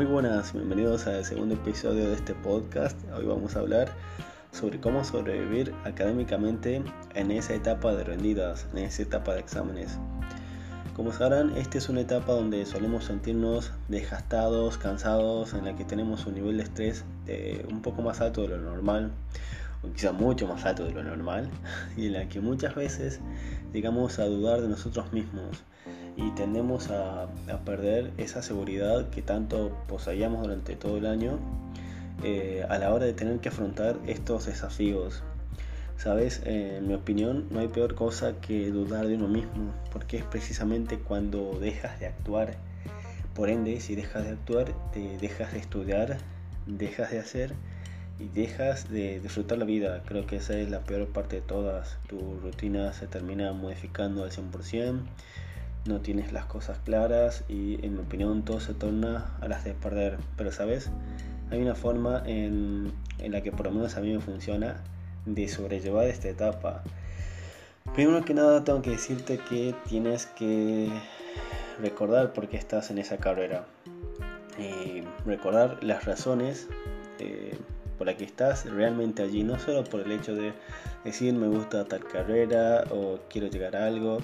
Muy buenas, bienvenidos al segundo episodio de este podcast. Hoy vamos a hablar sobre cómo sobrevivir académicamente en esa etapa de rendidas, en esa etapa de exámenes. Como sabrán, esta es una etapa donde solemos sentirnos desgastados, cansados, en la que tenemos un nivel de estrés un poco más alto de lo normal, o quizá mucho más alto de lo normal, y en la que muchas veces llegamos a dudar de nosotros mismos y tendemos a, perder esa seguridad que tanto poseíamos durante todo el año eh, a la hora de tener que afrontar estos desafíos. Sabes, en mi opinión, no hay peor cosa que dudar de uno mismo, porque es precisamente cuando dejas de actuar. Por ende, si dejas de actuar, te dejas de estudiar, dejas de hacer y dejas de disfrutar la vida. Creo que esa es la peor parte de todas. Tu rutina se termina modificando al 100%, no tienes las cosas claras y en mi opinión todo se torna a las de perder. Pero sabes, hay una forma en, la que por lo menos a mí me funciona de sobrellevar esta etapa. Primero que nada tengo que decirte que tienes que recordar por qué estás en esa carrera. Eh, recordar las razones eh, por las que estás realmente allí, no solo por el hecho de decir me gusta tal carrera o quiero llegar a algo.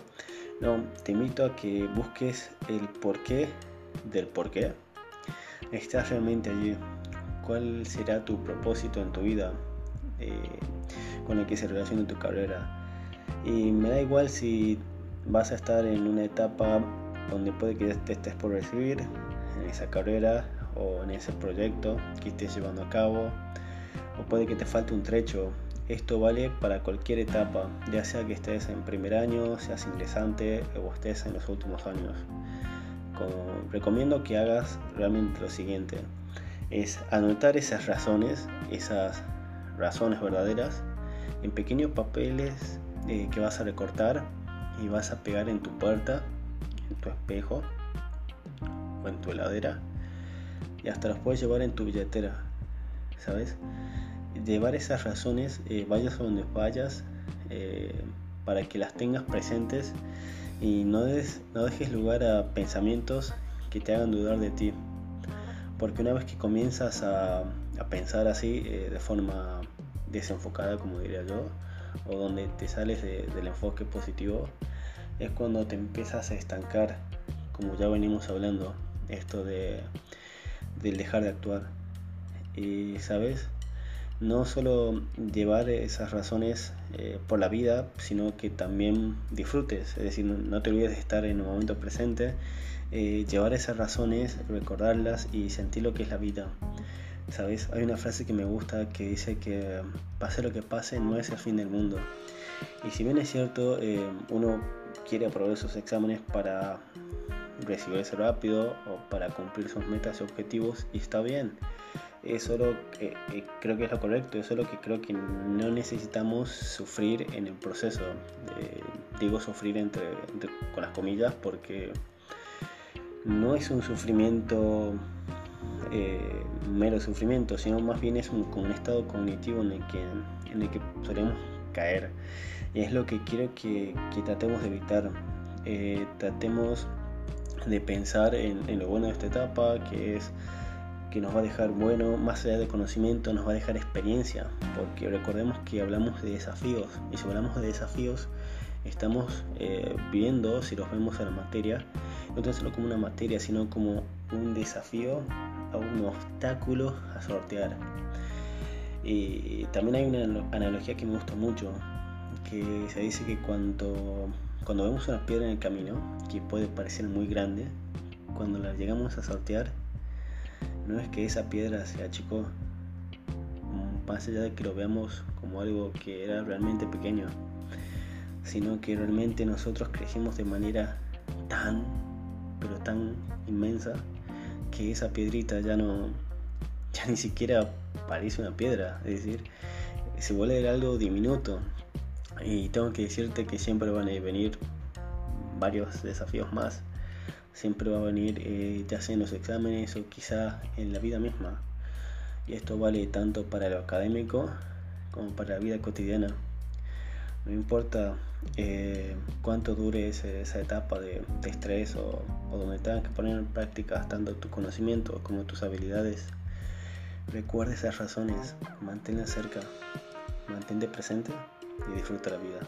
No, te invito a que busques el porqué del porqué. Estás realmente allí. ¿Cuál será tu propósito en tu vida? Eh, con el que se relaciona tu carrera. Y me da igual si vas a estar en una etapa donde puede que te estés por recibir en esa carrera o en ese proyecto que estés llevando a cabo o puede que te falte un trecho. Esto vale para cualquier etapa, ya sea que estés en primer año, seas ingresante o estés en los últimos años. recomiendo que hagas realmente lo siguiente, es anotar esas razones, esas razones verdaderas en pequeños papeles eh, que vas a recortar y vas a pegar en tu puerta, en tu espejo o en tu heladera y hasta los puedes llevar en tu billetera, ¿sabes? Llevar esas razones, eh, vayas a donde vayas, eh, para que las tengas presentes y no, no dejes lugar a pensamientos que te hagan dudar de ti. Porque una vez que comienzas a, a pensar así de forma desenfocada, como diría yo, o donde te sales del enfoque positivo, es cuando te empiezas a estancar, como ya venimos hablando, esto de del dejar de actuar. Y sabes, no solo llevar esas razones eh, por la vida, sino que también disfrutes, es decir, no, te olvides de estar en el momento presente, eh, llevar esas razones, recordarlas y sentir lo que es la vida. ¿Sabes? Hay una frase que me gusta que dice que pase lo que pase no es el fin del mundo. Y si bien es cierto, eh, uno quiere aprobar esos exámenes para recibirse rápido o para cumplir sus metas y objetivos y está bien. Es solo que eh, creo que es lo correcto, es solo que creo que no necesitamos sufrir en el proceso. Eh, digo sufrir entre, con las comillas porque no es un sufrimiento eh, mero sufrimiento, sino más bien es un, estado cognitivo en el que, en el que solemos caer. Y es lo que quiero que, que tratemos de evitar. Eh, tratemos de pensar en, lo bueno de esta etapa, que es que nos va a dejar bueno, más allá de conocimiento, nos va a dejar experiencia, porque recordemos que hablamos de desafíos, y si hablamos de desafíos, estamos eh, viendo, si los vemos a la materia, no solo como una materia, sino como un desafío a un obstáculo a sortear. Y también hay una analogía que me gusta mucho, que se dice que cuando, cuando vemos una piedra en el camino, que puede parecer muy grande, cuando la llegamos a sortear, no es que esa piedra sea chico, más allá de que lo veamos como algo que era realmente pequeño, sino que realmente nosotros crecimos de manera tan, pero tan inmensa que esa piedrita ya no, ya ni siquiera parece una piedra, es decir, se vuelve algo diminuto. Y tengo que decirte que siempre van a venir varios desafíos más. Siempre va a venir eh, ya sea en los exámenes o quizá en la vida misma. Y esto vale tanto para lo académico como para la vida cotidiana. No importa eh, cuánto dure esa etapa de, estrés o, o, donde tengas que poner en práctica tanto tu conocimiento como tus habilidades. Recuerda esas razones, manténlas cerca, mantente presente y disfruta la vida.